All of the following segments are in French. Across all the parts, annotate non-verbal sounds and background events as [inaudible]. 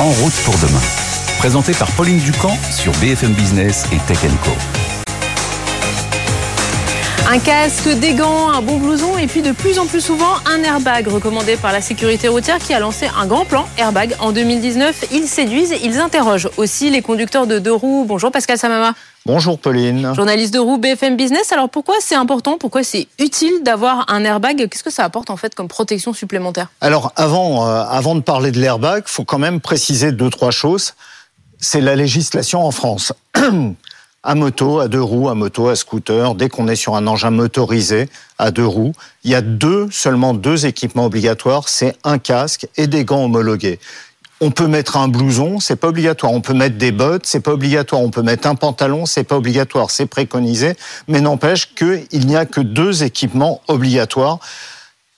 En route pour demain. Présenté par Pauline Ducamp sur BFM Business et Tech Co. Un casque, des gants, un bon blouson et puis de plus en plus souvent un airbag recommandé par la sécurité routière qui a lancé un grand plan airbag en 2019. Ils séduisent, ils interrogent aussi les conducteurs de deux roues. Bonjour Pascal Samama. Bonjour Pauline. Journaliste de roue BFM Business. Alors pourquoi c'est important Pourquoi c'est utile d'avoir un airbag? Qu'est-ce que ça apporte en fait comme protection supplémentaire? Alors avant, euh, avant de parler de l'airbag, faut quand même préciser deux trois choses. C'est la législation en France. [clears throat] à moto, à deux roues, à moto, à scooter, dès qu'on est sur un engin motorisé à deux roues, il y a deux, seulement deux équipements obligatoires, c'est un casque et des gants homologués. On peut mettre un blouson, c'est pas obligatoire. On peut mettre des bottes, c'est pas obligatoire. On peut mettre un pantalon, c'est pas obligatoire. C'est préconisé, mais n'empêche qu'il n'y a que deux équipements obligatoires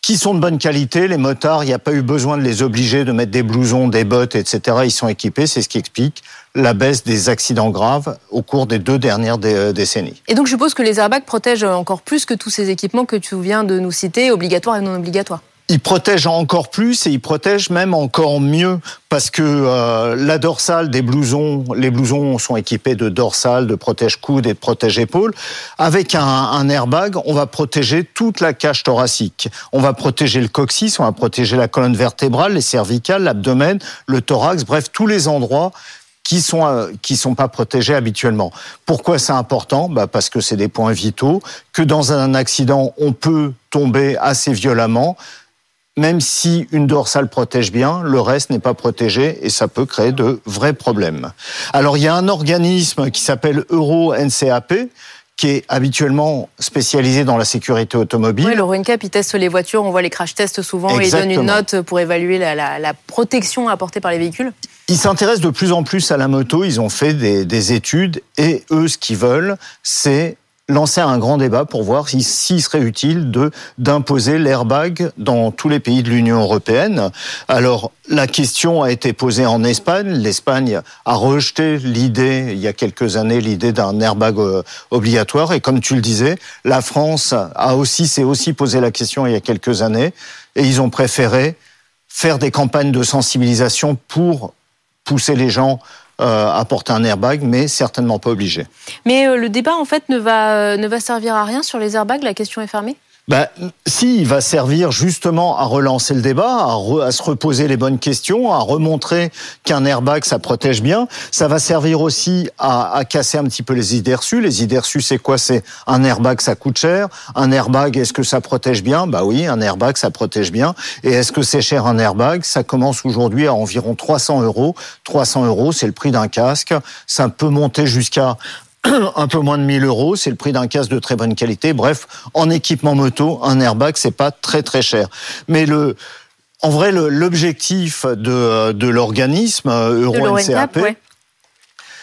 qui sont de bonne qualité. Les motards, il n'y a pas eu besoin de les obliger de mettre des blousons, des bottes, etc. Ils sont équipés. C'est ce qui explique la baisse des accidents graves au cours des deux dernières euh, décennies. Et donc, je suppose que les airbags protègent encore plus que tous ces équipements que tu viens de nous citer, obligatoires et non obligatoires. Ils protègent encore plus et ils protègent même encore mieux parce que euh, la dorsale des blousons, les blousons sont équipés de dorsale, de protège-coude et de protège-épaule. Avec un, un, airbag, on va protéger toute la cage thoracique. On va protéger le coccyx, on va protéger la colonne vertébrale, les cervicales, l'abdomen, le thorax, bref, tous les endroits qui sont euh, qui sont pas protégés habituellement. Pourquoi c'est important? Bah Parce que c'est des points vitaux, que dans un accident, on peut tomber assez violemment même si une dorsale protège bien, le reste n'est pas protégé et ça peut créer de vrais problèmes. Alors il y a un organisme qui s'appelle Euro NCAP qui est habituellement spécialisé dans la sécurité automobile. Oui, le NCAP, il teste les voitures, on voit les crash tests souvent et il donne une note pour évaluer la, la, protection apportée par les véhicules. Ils s'intéressent de plus en plus à la moto, ils ont fait des, des études et eux, ce qu'ils veulent, c'est lancer un grand débat pour voir s'il serait utile de d'imposer l'airbag dans tous les pays de l'Union européenne. Alors la question a été posée en Espagne. L'Espagne a rejeté l'idée il y a quelques années l'idée d'un airbag euh, obligatoire et comme tu le disais, la France a aussi s'est aussi posé la question il y a quelques années et ils ont préféré faire des campagnes de sensibilisation pour pousser les gens euh, apporter un airbag, mais certainement pas obligé. Mais euh, le débat, en fait, ne va, euh, ne va servir à rien sur les airbags La question est fermée? Bah, si, il va servir justement à relancer le débat, à, se reposer les bonnes questions, à remontrer qu'un airbag, ça protège bien. Ça va servir aussi à, à, casser un petit peu les idées reçues. Les idées reçues, c'est quoi? C'est un airbag, ça coûte cher. Un airbag, est-ce que ça protège bien? Bah oui, un airbag, ça protège bien. Et est-ce que c'est cher un airbag? Ça commence aujourd'hui à environ 300 euros. 300 euros, c'est le prix d'un casque. Ça peut monter jusqu'à [clears throat] un peu moins de 1000 euros, c'est le prix d'un casque de très bonne qualité. Bref, en équipement moto, un airbag, c'est pas très très cher. Mais le, en vrai, l'objectif de, de l'organisme euh, Euro NCAP,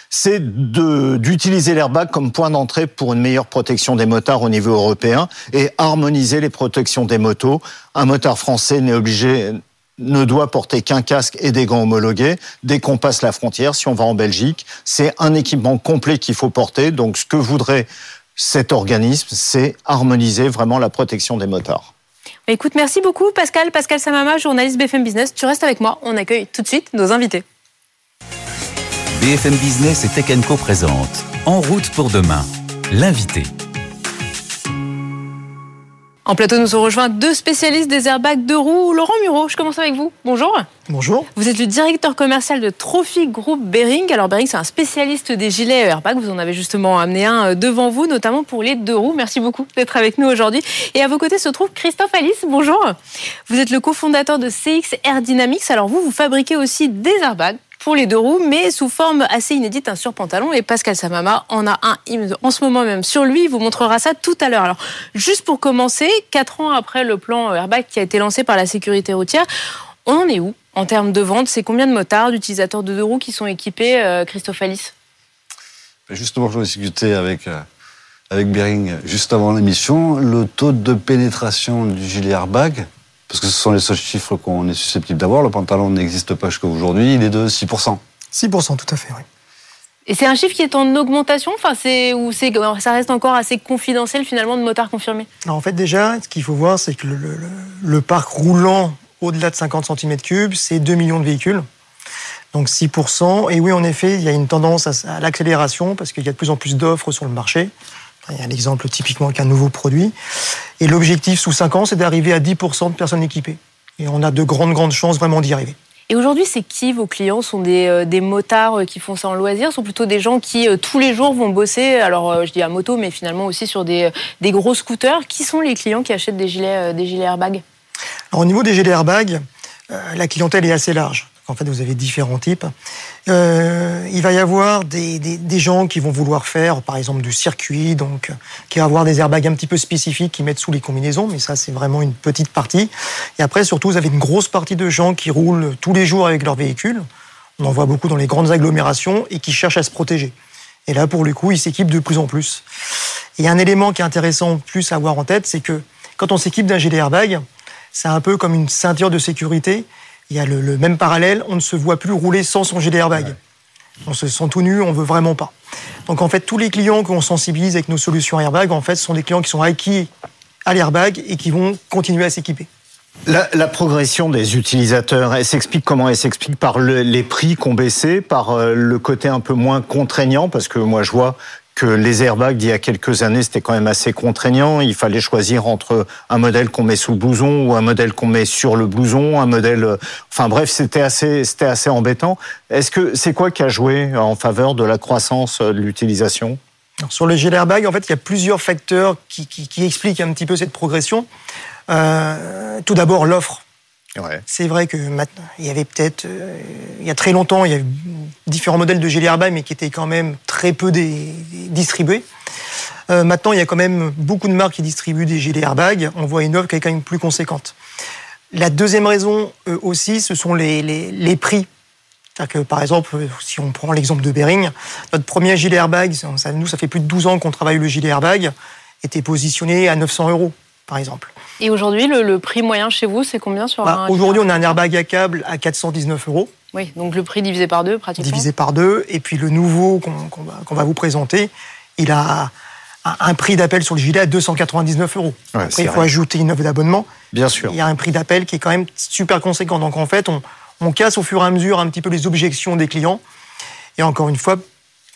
c'est d'utiliser l'airbag comme point d'entrée pour une meilleure protection des motards au niveau européen et harmoniser les protections des motos. Un motard français n'est obligé ne doit porter qu'un casque et des gants homologués. Dès qu'on passe la frontière, si on va en Belgique, c'est un équipement complet qu'il faut porter. Donc ce que voudrait cet organisme, c'est harmoniser vraiment la protection des motards. Bah, écoute, merci beaucoup Pascal. Pascal Samama, journaliste BFM Business. Tu restes avec moi. On accueille tout de suite nos invités. BFM Business et Tech Co présente En route pour demain. L'invité. En plateau, nous ont rejoint deux spécialistes des airbags de roues. Laurent Muro, je commence avec vous. Bonjour. Bonjour. Vous êtes le directeur commercial de Trophy Group Bering. Alors Bering, c'est un spécialiste des gilets airbags. Vous en avez justement amené un euh, devant vous, notamment pour les deux roues. Merci beaucoup d'être avec nous aujourd'hui. Et à vos côtés se trouve Christophe Alice. Bonjour. Vous êtes le cofondateur de CX Air Dynamics. Alors vous, vous fabriquez aussi des airbags pour les deux roues, mais sous forme assez inédite, un surpantalon. Et Pascal Samama en a un en ce moment même sur lui. Il vous montrera ça tout à l'heure. Alors, juste pour commencer, quatre ans après le plan Airbag qui a été lancé par la sécurité routière, on en est où en termes de vente? C'est combien de motards, d'utilisateurs de deux roues qui sont équipés, euh, Christophe Alice? Ben, Justement, j'en ai discuté avec, euh, avec Bering juste avant l'émission. Le taux de pénétration du gilet airbag, parce que ce sont les seuls chiffres qu'on est susceptible d'avoir. Le pantalon n'existe pas jusqu'à aujourd'hui, il est de 6%. 6%, tout à fait, oui. Et c'est un chiffre qui est en augmentation, enfin, c'est ou c'est ça reste encore assez confidentiel finalement de motards confirmés. en fait, déjà, ce qu'il faut voir, c'est que le, parc roulant au-delà de 50 cm3, c'est 2 millions de véhicules. Donc 6%. Et oui, en effet, il y a une tendance à, à l'accélération parce qu'il y a de plus en plus d'offres sur le marché. Il y a l'exemple typiquement qu'un nouveau produit. Et l'objectif sous 5 ans, c'est d'arriver à 10% de personnes équipées. Et on a de grandes, grandes chances vraiment d'y arriver. Et aujourd'hui, c'est qui vos clients? Sont des, euh, des motards euh, qui font ça en loisir? Sont plutôt des gens qui, euh, tous les jours, vont bosser, alors je dis à moto, mais finalement aussi sur des, des gros scooters Qui sont les clients qui achètent des gilets, des gilets airbags alors, Au niveau des gilets airbags, la clientèle est assez large. En fait, vous avez différents types. Euh, il va y avoir des, gens qui vont vouloir faire, par exemple, du circuit, donc qui vont avoir des airbags un petit peu spécifiques qui mettent sous les combinaisons, mais ça, c'est vraiment une petite partie. Et après, surtout, vous avez une grosse partie de gens qui roulent tous les jours avec leur véhicule. On en voit beaucoup dans les grandes agglomérations et qui cherchent à se protéger. Et là, pour le coup, ils s'équipent de plus en plus. Et un élément qui est intéressant plus à avoir en tête, c'est que quand on s'équipe d'un gilet airbag, c'est un peu comme une ceinture de sécurité il y a le, le, même parallèle, on ne se voit plus rouler sans son gilet airbag. Ouais. On se sent tout nu, on veut vraiment pas. Donc en fait, tous les clients qu'on sensibilise avec nos solutions airbag, en fait, sont des clients qui sont acquis à l'airbag et qui vont continuer à s'équiper. La, la, progression des utilisateurs, elle s'explique comment? Elle s'explique par le, les prix qu'on baissé, par euh, le côté un peu moins contraignant, parce que moi je vois les airbags d'il y a quelques années, c'était quand même assez contraignant. Il fallait choisir entre un modèle qu'on met sous le blouson ou un modèle qu'on met sur le blouson, un modèle. Enfin bref, c'était assez, c'était assez embêtant. Est-ce que c'est quoi qui a joué en faveur de la croissance de l'utilisation? Sur le gilet airbag, en fait, il y a plusieurs facteurs qui expliquent un petit peu cette progression. Euh, tout d'abord, l'offre. C'est vrai que maintenant, il y avait peut-être, euh, il y a très longtemps, il y avait différents modèles de gilet airbag, mais qui étaient quand même très peu distribués. Euh, maintenant, il y a quand même beaucoup de marques qui distribuent des gilets airbag. On voit une offre qui est quand même plus conséquente. La deuxième raison euh, aussi, ce sont les, prix. Par exemple, si on prend l'exemple de Bering, notre premier gilet airbag, nous, ça fait plus de 12 ans qu'on travaille le gilet airbag, était positionné à 900 euros, par exemple. Et aujourd'hui, le, le, prix moyen chez vous, c'est combien sur bah, un Aujourd'hui, on a un airbag à câble à 419 euros. Oui, donc le prix divisé par deux, pratiquement. Divisé par deux. Et puis le nouveau qu'on qu va, qu va, vous présenter, il a un prix d'appel sur le gilet à 299 euros. Ouais, Après, il faut ajouter une offre d'abonnement. Bien sûr. Il y a un prix d'appel qui est quand même super conséquent. Donc en fait, on, on casse au fur et à mesure un petit peu les objections des clients. Et encore une fois,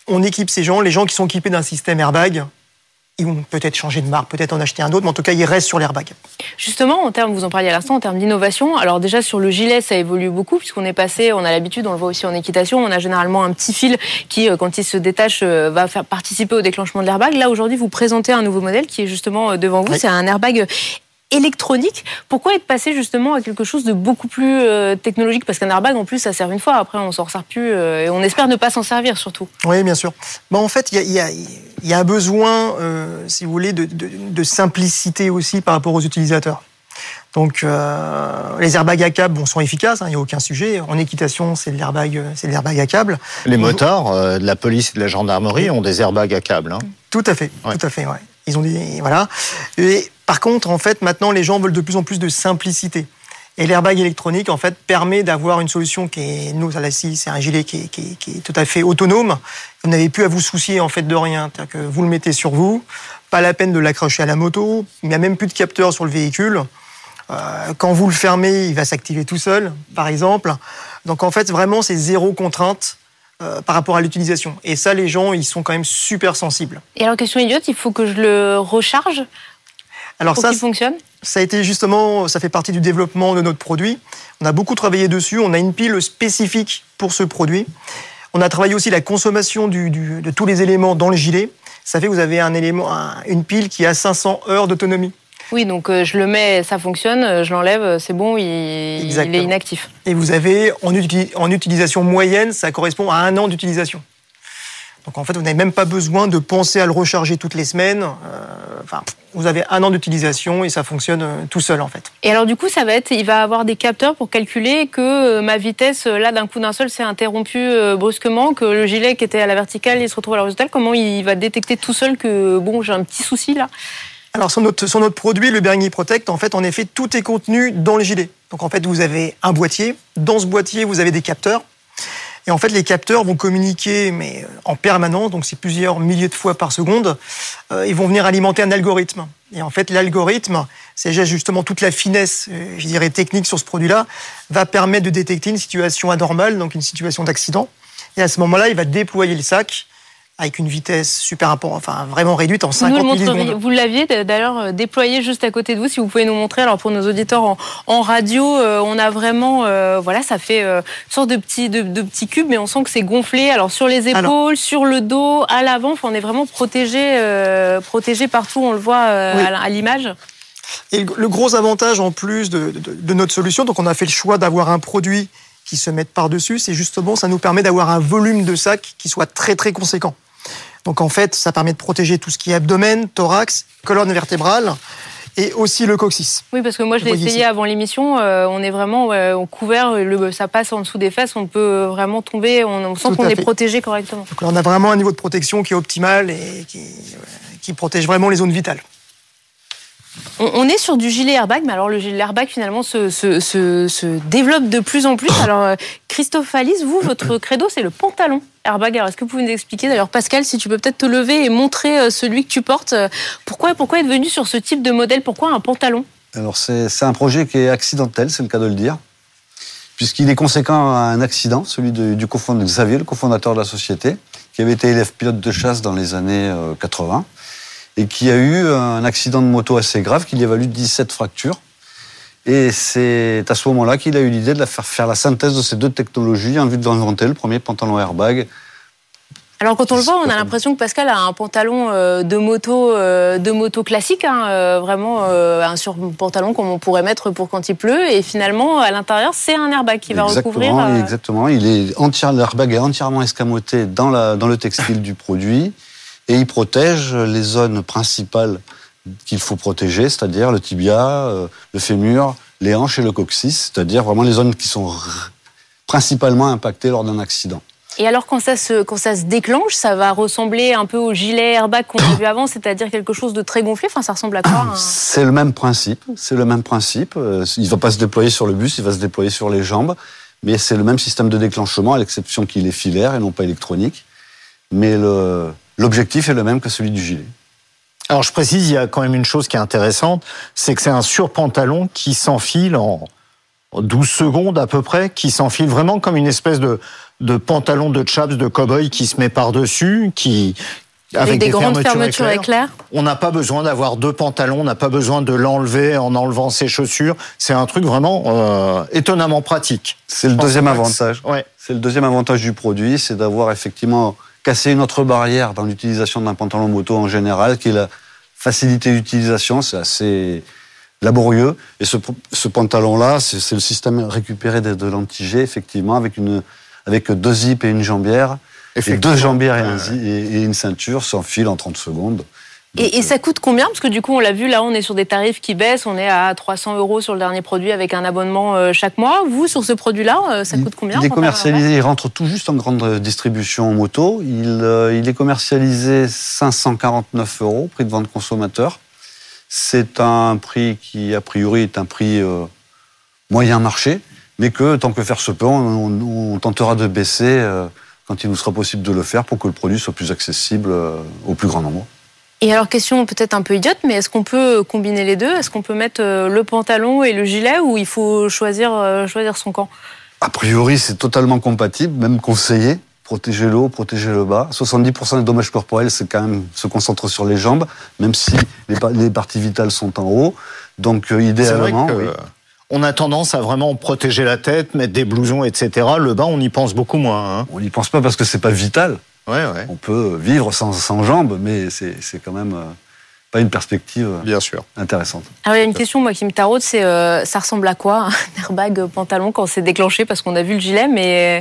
on équipe ces gens, les gens qui sont équipés d'un système airbag, ils vont peut-être changer de marque, peut-être en acheter un autre, mais en tout cas, ils restent sur l'airbag. Justement, en termes, vous en parliez à l'instant, en termes d'innovation, alors déjà sur le gilet, ça évolue beaucoup, puisqu'on est passé, on a l'habitude, on le voit aussi en équitation, on a généralement un petit fil qui, euh, quand il se détache, euh, va faire participer au déclenchement de l'airbag. Là, aujourd'hui, vous présentez un nouveau modèle qui est justement euh, devant vous, oui. c'est un airbag électronique. Pourquoi être passé justement à quelque chose de beaucoup plus euh, technologique? Parce qu'un airbag, en plus, ça sert une fois. Après, on s'en sert plus euh, et on espère ne pas s'en servir surtout. Oui, bien sûr. Bon, en fait, il y, y, y a, un besoin, euh, si vous voulez, de, de, de, simplicité aussi par rapport aux utilisateurs. Donc, euh, les airbags à câble bon, sont efficaces, il hein, n'y a aucun sujet. En équitation, c'est l'airbag, c'est l'airbag à câble. Les motards euh, de la police et de la gendarmerie ont des airbags à câble. Hein. Tout à fait, ouais. tout à fait, ouais. Ils ont des voilà. Et par contre, en fait, maintenant, les gens veulent de plus en plus de simplicité. Et l'airbag électronique, en fait, permet d'avoir une solution qui est, nous, à c'est un gilet qui est, tout à fait autonome. Vous n'avez plus à vous soucier, en fait, de rien. Que vous le mettez sur vous, pas la peine de l'accrocher à la moto, il n'y a même plus de capteur sur le véhicule. Euh, quand vous le fermez, il va s'activer tout seul, par exemple. Donc, en fait, vraiment, c'est zéro contrainte euh, par rapport à l'utilisation. Et ça, les gens, ils sont quand même super sensibles. Et alors, question idiote, il faut que je le recharge? Alors pour ça, fonctionne ça a été justement, ça fait partie du développement de notre produit. On a beaucoup travaillé dessus. On a une pile spécifique pour ce produit. On a travaillé aussi la consommation du, du, de tous les éléments dans le gilet. Ça fait que vous avez un élément, un, une pile qui a 500 heures d'autonomie. Oui, donc euh, je le mets, ça fonctionne, je l'enlève, c'est bon, il, il, est inactif. Et vous avez, en, uti en utilisation moyenne, ça correspond à un an d'utilisation. Donc en fait, vous n'avez même pas besoin de penser à le recharger toutes les semaines. Euh, enfin, vous avez un an d'utilisation et ça fonctionne euh, tout seul en fait. Et alors du coup, ça va être, il va avoir des capteurs pour calculer que euh, ma vitesse là d'un coup d'un seul s'est interrompue brusquement, que le gilet qui était à la verticale, il se retrouve à l'horizontale. Comment il va détecter tout seul que bon, j'ai un petit souci là? Alors sur notre, sur notre produit, le Bearing Protect, en fait, en effet, tout est contenu dans le gilet. Donc en fait, vous avez un boîtier. Dans ce boîtier, vous avez des capteurs. Et en fait, les capteurs vont communiquer, mais en permanence, donc c'est plusieurs milliers de fois par seconde. Euh, ils vont venir alimenter un algorithme. Et en fait, l'algorithme ces gestes, justement, toute la finesse, euh, je dirais, technique sur ce produit-là, va permettre de détecter une situation anormale, donc une situation d'accident. Et à ce moment-là, il va déployer le sac avec une vitesse super importante, enfin vraiment réduite en 50 Vous, le montreriez- millisecondes. vous l'aviez d'ailleurs euh, déployé juste à côté de vous, si vous pouvez nous montrer. Alors pour nos auditeurs en, en radio, euh, on a vraiment, euh, voilà, ça fait euh, une sorte de petit, de, de petit cube, mais on sent que c'est gonflé. Alors sur les épaules, Alors- sur le dos, à l'avant, enfin, on est vraiment protégé, protégé partout. On le voit Oui. à, à l'image. Et le- le gros avantage en plus de, de- de notre solution, donc on a fait le choix d'avoir un produit qui se mette par-dessus, c'est justement, ça nous permet d'avoir un volume de sac qui soit très très conséquent. Donc en fait, ça permet de protéger tout ce qui est abdomen, thorax, colonne vertébrale et aussi le coccyx. Oui, parce que moi je l'ai essayé ici. avant l'émission. euh, on est vraiment couvert, le, ça passe en dessous des fesses. On peut vraiment tomber. On, on sent qu'on est protégé correctement. Donc là, on a vraiment un niveau de protection qui est optimal et qui, qui protège vraiment les zones vitales. On, est sur du gilet airbag, mais alors le gilet airbag finalement se, se, se, se développe de plus en plus. Alors euh, Christophe Alice, vous, votre [coughs] credo, c'est le pantalon airbag. Alors est-ce que vous pouvez nous expliquer D'ailleurs, Pascal, si tu peux peut-être te lever et montrer euh, celui que tu portes. euh, Pourquoi, pourquoi être venu sur ce type de modèle? Pourquoi un pantalon? Alors c'est c'est un projet qui est accidentel, c'est le cas de le dire, puisqu'il est conséquent à un accident, celui de- du cofondateur Xavier, le cofondateur de la société, qui avait été élève pilote de chasse dans les années euh, 80, et qui a eu un accident de moto assez grave qui lui a valu 17 fractures. Et c'est à ce moment-là qu'il a eu l'idée de la faire faire la synthèse de ces deux technologies en vue d'inventer le premier pantalon airbag Alors quand on le voit, on a l'impression que Pascal a un pantalon euh, de moto, euh, de moto classique, hein, euh, vraiment un surpantalon comme on pourrait mettre pour quand il pleut. Et finalement, à l'intérieur, c'est un airbag qui va recouvrir. Exactement, il est entière, l'airbag est entièrement escamoté dans, la, dans le textile du produit et il protège les zones principales qu'il faut protéger, c'est-à-dire le tibia, euh, le fémur, les hanches et le coccyx, c'est-à-dire vraiment les zones qui sont principalement impactées lors d'un accident. Et alors quand ça, se, quand ça se déclenche, ça va ressembler un peu au gilet airbag qu'on a [coughs] vu avant, c'est-à-dire quelque chose de très gonflé? Enfin, ça ressemble à quoi un- C'est le même principe, c'est le même principe. Euh, Il ne va pas se déployer sur le bus, il va se déployer sur les jambes, mais c'est le même système de déclenchement, à l'exception qu'il est filaire et non pas électronique. Mais le- l'objectif est le même que celui du gilet. Alors je précise, il y a quand même une chose qui est intéressante, c'est que c'est un surpantalon qui s'enfile en 12 secondes à peu près, qui s'enfile vraiment comme une espèce de, de pantalon de chaps de cow-boy qui se met par-dessus, qui avec, des, grandes fermetures fermetures éclairs. On n'a pas besoin d'avoir deux pantalons, on n'a pas besoin de l'enlever en enlevant ses chaussures. C'est un truc vraiment euh, étonnamment pratique. C'est le deuxième avantage. Ouais. C'est le deuxième avantage du produit, c'est d'avoir effectivement cassé une autre barrière dans l'utilisation d'un pantalon moto en général, qui est la facilité d'utilisation. C'est assez laborieux. Et ce, ce pantalon-là, c'est le système récupéré de, de l'anti-G, effectivement, avec, une, avec deux zips et une jambière. Et deux jambières et, un zi- et- et une ceinture s'enfilent en 30 secondes. Et, et ça coûte combien Parce que du coup, on l'a vu, là, on est sur des tarifs qui baissent. On est à 300 euros sur le dernier produit avec un abonnement euh, chaque mois. Vous, sur ce produit-là, euh, ça coûte combien Il est commercialisé, il rentre tout juste en grande distribution en moto. Il, euh, il est commercialisé 549 euros, prix de vente consommateur. C'est un prix qui, a priori, est un prix euh, moyen marché, mais que, tant que faire se peut, on, on- on tentera de baisser euh, quand il nous sera possible de le faire pour que le produit soit plus accessible euh, au plus grand nombre. Et alors, question peut-être un peu idiote, mais est-ce qu'on peut combiner les deux? Est-ce qu'on peut mettre euh, le pantalon et le gilet ou il faut choisir, euh, choisir son camp? A priori, c'est totalement compatible, même conseillé. Protéger le haut, protéger le bas. 70% des dommages corporels, c'est quand même se concentre sur les jambes, même si les, par- les parties vitales sont en haut. Donc, euh, vrai idéalement, que oui. on a tendance à vraiment protéger la tête, mettre des blousons, etc. Le bas, on y pense beaucoup moins. hein. on n'y pense pas parce que c'est pas vital. Ouais, ouais, On peut vivre sans, sans jambes, mais c'est quand même euh, pas une perspective euh, bien sûr. intéressante. Alors, il y a une question moi qui me taraude, c'est euh, ça ressemble à quoi un [laughs] airbag pantalon quand c'est déclenché? Parce qu'on a vu le gilet, mais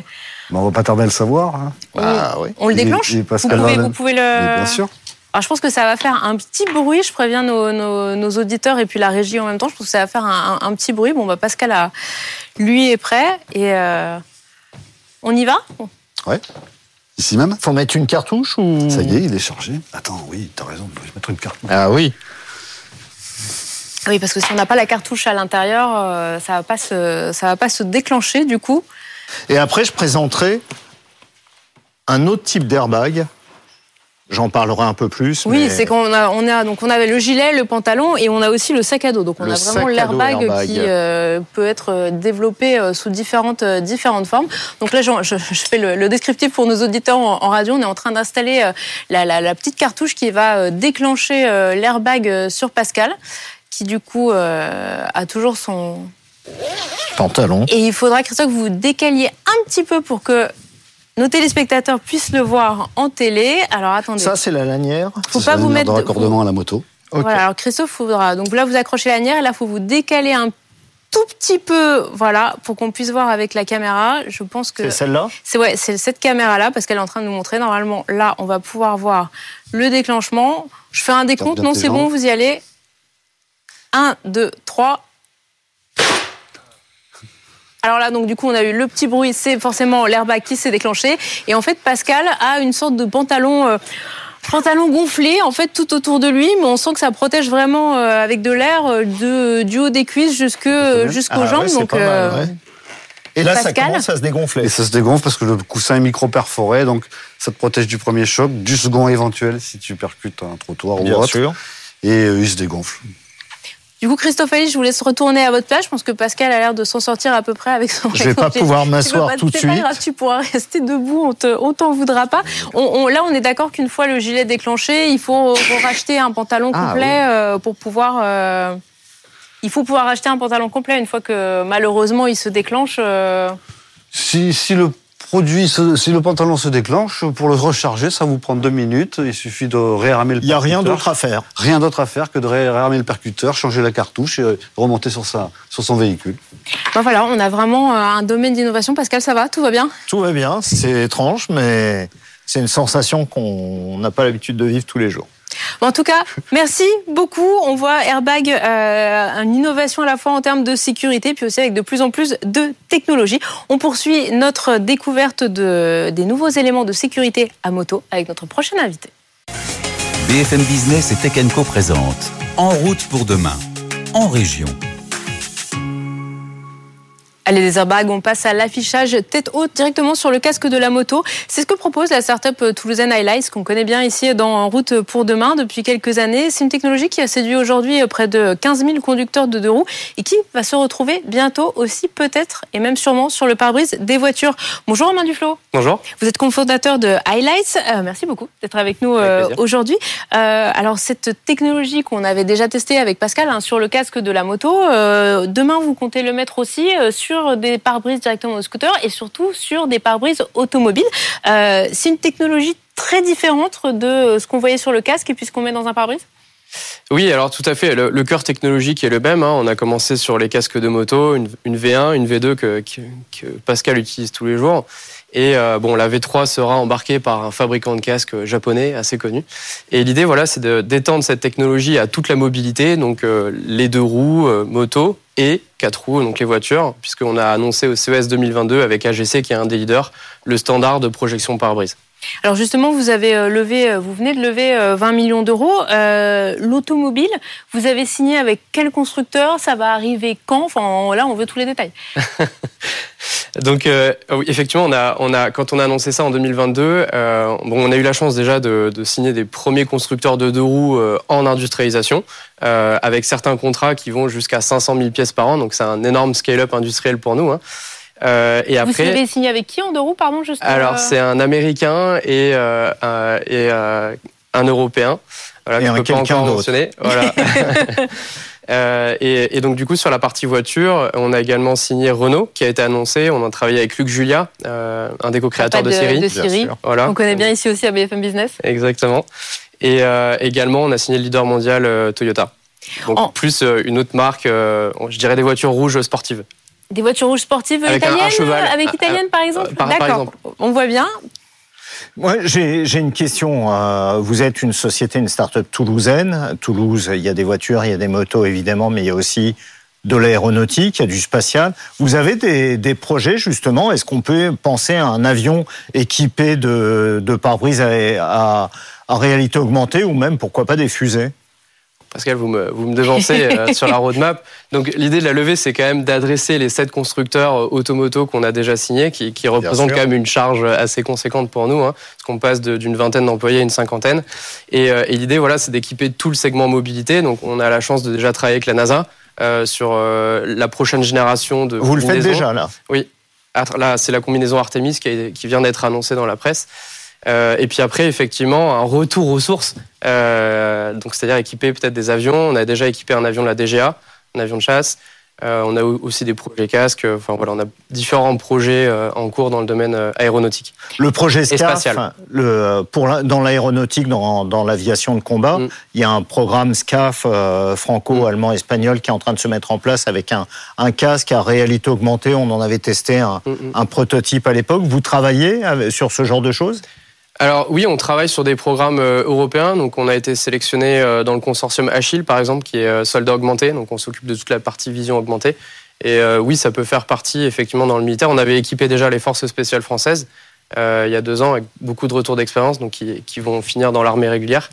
Mais on va pas tarder à le savoir. hein. Ah, oui. on le Et- déclenche? et vous, Pascal pouvez, vous pouvez le. Mais bien sûr. Alors, je pense que ça va faire un petit bruit. Je préviens nos, nos- nos auditeurs et puis la régie en même temps. Je pense que ça va faire un, un- un petit bruit. Bon, bah, Pascal, a, lui, est prêt. Et euh, on y va? Ouais. Ici même Faut mettre une cartouche ou Ça y est, il est chargé. Attends, oui, t'as raison, je vais mettre une carte. Ah oui. Oui, parce que si on n'a pas la cartouche à l'intérieur, euh, ça va pas se, ça va pas se déclencher du coup. Et après, je présenterai un autre type d'airbag. J'en parlerai un peu plus. Oui, mais c'est qu'on a, on a, donc on avait le gilet, le pantalon et on a aussi le sac à dos. Donc on Le a vraiment l'airbag airbag. qui euh, peut être euh, développé euh, sous différentes, euh, différentes formes. Donc là, je, je fais le, le descriptif pour nos auditeurs en, en radio. On est en train d'installer la, la- la petite cartouche qui va déclencher l'airbag sur Pascal, qui du coup a toujours son, pantalon. et il faudra, Christophe, que vous décaliez un petit peu pour que nos téléspectateurs puissent le voir en télé. Alors attendez. Ça, c'est la lanière. faut C'est pas la vous mettre de raccordement à la moto. Ok. Voilà, alors Christophe, faudra. Donc là, vous accrochez la lanière et là, il faut vous décaler un tout petit peu, voilà, pour qu'on puisse voir avec la caméra. Je pense que C'est celle-là? C'est ouais, c'est cette caméra-là parce qu'elle est en train de nous montrer. Normalement, là, on va pouvoir voir le déclenchement. Je fais un décompte. Non, c'est bon, vous y allez. 1, 2, 3. Alors là, donc du coup, on a eu le petit bruit, c'est forcément l'airbag qui s'est déclenché. Et en fait, Pascal a une sorte de pantalon, euh, pantalon gonflé, en fait, tout autour de lui, mais on sent que ça protège vraiment euh, avec de l'air euh, de, du haut des cuisses jusque, bien. jusqu'aux Ah jambes. ouais, c'est donc, pas mal, ouais. Et là, ça Pascal commence à se dégonfler. Et ça se dégonfle parce que le coussin est micro-perforé, donc ça te protège du premier choc, du second éventuel si tu percutes un trottoir ou Bien autre. sûr. Et euh, il se dégonfle. Du coup, Christophe Ali, je vous laisse retourner à votre place. Je pense que Pascal a l'air de s'en sortir à peu près avec son. Je vais pas pouvoir [laughs] m'asseoir tout de c'est pas suite. grave, tu pourras rester debout, on te- on t'en voudra pas. On, on- là, on est d'accord qu'une fois le gilet déclenché, il faut racheter un pantalon Ah, complet euh, pour pouvoir. euh, il faut pouvoir acheter un pantalon complet une fois que malheureusement il se déclenche. euh, Si, si le produit, si le pantalon se déclenche, pour le recharger, ça vous prend deux minutes. Il suffit de réarmer le Il n'y a rien percuteur. d'autre à faire. Rien d'autre à faire que de ré- réarmer le percuteur, changer la cartouche et remonter sur, sa, sur son véhicule. ben voilà, on a vraiment euh, un domaine d'innovation. Pascal, ça va? Tout va bien? Tout va bien. C'est étrange, mais c'est une sensation qu'on n'a pas l'habitude de vivre tous les jours. En tout cas, merci beaucoup. On voit Airbag, euh, une innovation à la fois en termes de sécurité, puis aussi avec de plus en plus de technologie. On poursuit notre découverte de, des nouveaux éléments de sécurité à moto avec notre prochain invité. BFM Business et Tech Co présente En route pour demain, en région. Allez, des airbags, on passe à l'affichage tête haute directement sur le casque de la moto. C'est ce que propose la start-up toulousaine Highlights, qu'on connaît bien ici dans En route pour demain depuis quelques années. C'est une technologie qui a séduit aujourd'hui près de 15 000 conducteurs de deux roues et qui va se retrouver bientôt aussi peut-être et même sûrement sur le pare-brise des voitures. Bonjour Romain Duflo. Bonjour. Vous êtes cofondateur de Highlights. Euh, merci beaucoup d'être avec nous euh, aujourd'hui. Euh, alors cette technologie qu'on avait déjà testée avec Pascal hein, sur le casque de la moto, demain vous comptez le mettre aussi euh, sur des pare-brises directement au scooter et surtout sur des pare-brises automobiles. Euh, C'est une technologie très différente de ce qu'on voyait sur le casque et puis ce qu'on met dans un pare-brise? Oui, alors tout à fait. Le, cœur technologique est le même. hein. On a commencé sur les casques de moto, une, une V1, une V2 que, que- que Pascal utilise tous les jours. Et euh, bon, la V3 sera embarquée par un fabricant de casques japonais assez connu. Et l'idée, voilà, c'est d'étendre cette technologie à toute la mobilité, donc euh, les deux roues, euh, moto et quatre roues, donc les voitures, puisqu'on a annoncé au CES 2022 avec AGC, qui est un des leaders, le standard de projection pare-brise. Alors justement, vous avez euh, levé, euh, vous venez de lever euh, 20 millions d'euros. Euh, L'automobile, vous avez signé avec quel constructeur? Ça va arriver quand? Enfin, là, on veut tous les détails. [laughs] Donc, euh, oui, effectivement, on a, on a, quand on a annoncé ça en 2022, euh, bon, on a eu la chance déjà de, signer des premiers constructeurs de deux roues euh, en industrialisation, euh, avec certains contrats qui vont jusqu'à 500 000 pièces par an. Donc, c'est un énorme scale-up industriel pour nous. hein. Euh, et Vous après, avez signé avec qui en deux roues, pardon juste, alors euh, c'est un Américain et, euh, un, et euh, un Européen. Voilà, Et pas encore mentionner. Voilà. [laughs] [laughs] Euh, et, et donc du coup sur la partie voiture, on a également signé Renault qui a été annoncé. On a travaillé avec Luc Julia, euh, un des co-créateurs de, série. de Siri. sûr. Voilà. On connaît bien ici aussi à BFM Business. Exactement. Et euh, également, on a signé le leader mondial euh, Toyota. Donc En- plus euh, une autre marque, euh, je dirais des voitures rouges sportives. Des voitures rouges sportives Avec un- un italiennes cheval. Avec Euh, italienne par exemple par- par D'accord. exemple. On voit bien. Moi, j'ai j'ai une question. Euh, Vous êtes une société, une start-up toulousaine. Toulouse, il y a des voitures, il y a des motos évidemment, mais il y a aussi de l'aéronautique, il y a du spatial. Vous avez des, des projets justement Est-ce qu'on peut penser à un avion équipé de, de pare-brise à, à- à réalité augmentée ou même pourquoi pas des fusées? Pascal, vous me, vous me devancez euh, [laughs] sur la roadmap. Donc l'idée de la levée, c'est quand même d'adresser les sept constructeurs euh, automoto qu'on a déjà signés, qui, qui représentent quand même une charge assez conséquente pour nous, hein, parce qu'on passe d'une vingtaine d'employés à une cinquantaine. Et, euh, et l'idée, voilà, c'est d'équiper tout le segment mobilité. Donc on a la chance de déjà travailler avec la NASA euh, sur euh, la prochaine génération de. Vous le faites déjà là? Oui. Là, c'est la combinaison Artemis qui, a, qui vient d'être annoncée dans la presse. Euh, et puis après, effectivement, un retour aux sources. Euh, donc, c'est-à-dire équiper peut-être des avions. On a déjà équipé un avion de la DGA, un avion de chasse. Euh, on a aussi des projets casques. Enfin voilà, on a différents projets en cours dans le domaine aéronautique. Le projet SCAF, le, pour la, dans l'aéronautique, dans, dans l'aviation de combat, mm. il y a un programme SCAF euh, franco-allemand, espagnol qui est en train de se mettre en place avec un, un casque à réalité augmentée. On en avait testé un, mm. un prototype à l'époque. Vous travaillez sur ce genre de choses? Alors oui, on travaille sur des programmes euh, européens. Donc on a été sélectionné euh, dans le consortium Achille, par exemple, qui est euh, soldat augmenté. Donc on s'occupe de toute la partie vision augmentée. Et oui, ça peut faire partie effectivement dans le militaire. On avait équipé déjà les forces spéciales françaises il y a deux ans avec beaucoup de retours d'expérience, donc qui, vont finir dans l'armée régulière.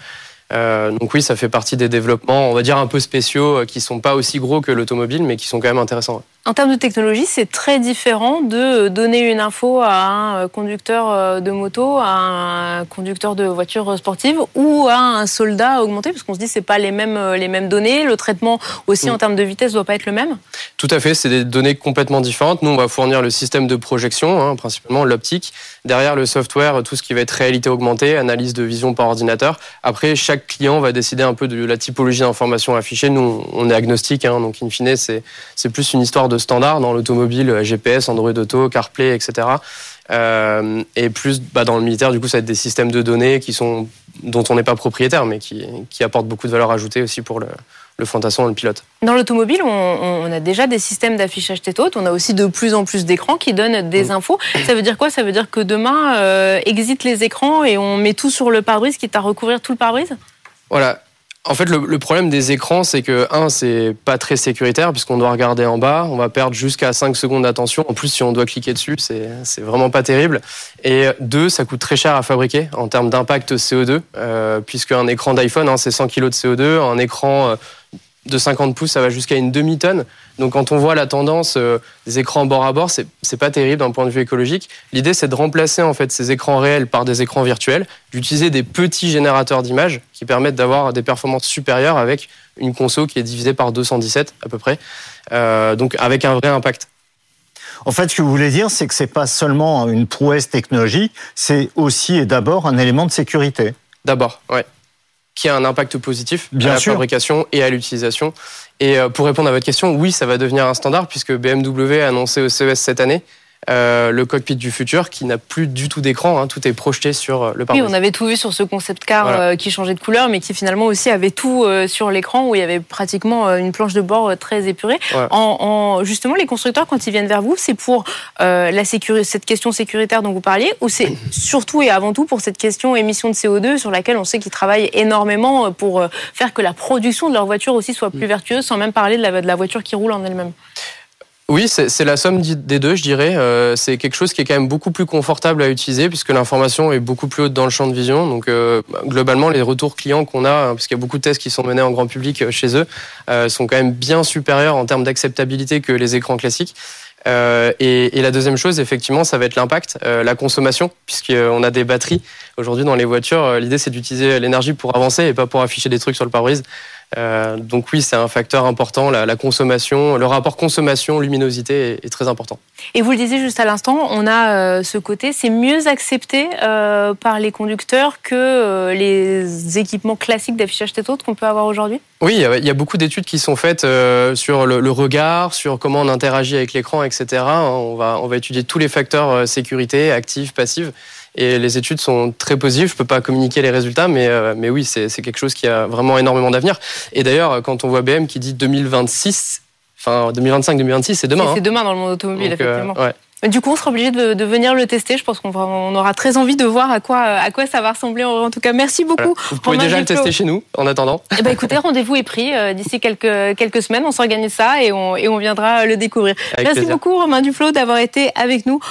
Donc oui, ça fait partie des développements, on va dire un peu spéciaux, qui sont pas aussi gros que l'automobile, mais qui sont quand même intéressants. En termes de technologie, c'est très différent de donner une info à un conducteur de moto, à un conducteur de voiture sportive ou à un soldat augmenté, parce qu'on se dit c'est pas les mêmes les mêmes données. Le traitement aussi mmh. en termes de vitesse doit pas être le même. Tout à fait, c'est des données complètement différentes. Nous, on va fournir le système de projection, hein, principalement l'optique. Derrière le software, tout ce qui va être réalité augmentée, analyse de vision par ordinateur. Après, chaque client va décider un peu de la typologie d'informations affichées. Nous, on est agnostique, hein, donc in fine, c'est c'est plus une histoire de standard dans l'automobile, GPS, Android Auto, CarPlay, etc. Euh, et plus bah, dans le militaire, du coup, ça va être des systèmes de données qui sont, dont on n'est pas propriétaire, mais qui, qui apportent beaucoup de valeur ajoutée aussi pour le, le fantassin et le pilote. Dans l'automobile, on, on, a déjà des systèmes d'affichage tête haute. On a aussi de plus en plus d'écrans qui donnent des mmh. infos. Ça veut dire quoi? Ça veut dire que demain, euh, exit les écrans et on met tout sur le pare-brise, quitte à recouvrir tout le pare-brise? Voilà. En fait, le, problème des écrans, c'est que, un, c'est pas très sécuritaire, puisqu'on doit regarder en bas, on va perdre jusqu'à 5 secondes d'attention. En plus, si on doit cliquer dessus, c'est vraiment pas terrible. Et deux, ça coûte très cher à fabriquer en termes d'impact CO2, euh, puisque un écran d'iPhone, hein, c'est 100 kg de CO2, un écran. De 50 pouces, ça va jusqu'à une demi-tonne. Donc quand on voit la tendance euh, des écrans bord à bord, c'est pas terrible d'un point de vue écologique. L'idée, c'est de remplacer en fait ces écrans réels par des écrans virtuels, d'utiliser des petits générateurs d'images qui permettent d'avoir des performances supérieures avec une conso qui est divisée par 217 à peu près, euh, donc avec un vrai impact. En fait, ce que vous voulez dire, c'est que c'est pas seulement une prouesse technologique, c'est aussi et d'abord un élément de sécurité. D'abord, ouais qui a un impact positif Bien à la sûr. fabrication et à l'utilisation. Et euh, pour répondre à votre question, oui, ça va devenir un standard puisque BMW a annoncé au CES cette année euh, le cockpit du futur qui n'a plus du tout d'écran, hein, tout est projeté sur euh, le pare Oui, on avait tout vu sur ce concept car voilà. euh, qui changeait de couleur, mais qui finalement aussi avait tout euh, sur l'écran où il y avait pratiquement une planche de bord très épurée. Ouais. En, en, justement, les constructeurs, quand ils viennent vers vous, c'est pour la sécurité, cette question sécuritaire dont vous parliez, ou c'est surtout et avant tout pour cette question émission de CO2 sur laquelle on sait qu'ils travaillent énormément pour faire que la production de leur voiture aussi soit plus vertueuse, sans même parler de la, de la voiture qui roule en elle-même? Oui, c'est la somme des deux, je dirais. Euh, c'est quelque chose qui est quand même beaucoup plus confortable à utiliser puisque l'information est beaucoup plus haute dans le champ de vision. Donc euh, globalement, les retours clients qu'on a, hein, parce qu'il y a beaucoup de tests qui sont menés en grand public euh, chez eux, euh, sont quand même bien supérieurs en termes d'acceptabilité que les écrans classiques. Euh, et, et, la deuxième chose, effectivement, ça va être l'impact, euh, la consommation, puisqu'on a des batteries. Aujourd'hui, dans les voitures, euh, l'idée, c'est d'utiliser l'énergie pour avancer et pas pour afficher des trucs sur le pare-brise. Euh, donc oui, c'est un facteur important, la, la, consommation, le rapport consommation-luminosité est, est, très important. Et vous le disiez juste à l'instant, on a euh, ce côté, c'est mieux accepté euh, par les conducteurs que les équipements classiques d'affichage tête haute qu'on peut avoir aujourd'hui? Oui, il y a beaucoup d'études qui sont faites sur le, le, regard, sur comment on interagit avec l'écran, etc. On va, on va étudier tous les facteurs sécurité, active, passive. Et les études sont très positives. Je ne peux pas communiquer les résultats, mais, euh, mais oui, c'est quelque chose qui a vraiment énormément d'avenir. Et d'ailleurs, quand on voit BM qui dit 2026, enfin 2025-2026, c'est demain. C'est hein. demain dans le monde automobile, Donc, effectivement. Euh, ouais. Du coup, on sera obligé de, de, venir le tester. Je pense qu'on on aura très envie de voir à quoi, à quoi ça va ressembler. En tout cas, merci beaucoup. Voilà. Vous pouvez déjà le tester chez nous, en attendant. Eh ben, écoutez, rendez-vous est pris. Euh, D'ici quelques, quelques semaines, on s'organise ça et on, et on viendra le découvrir. Avec merci plaisir. beaucoup, Romain Duflo, d'avoir été avec nous.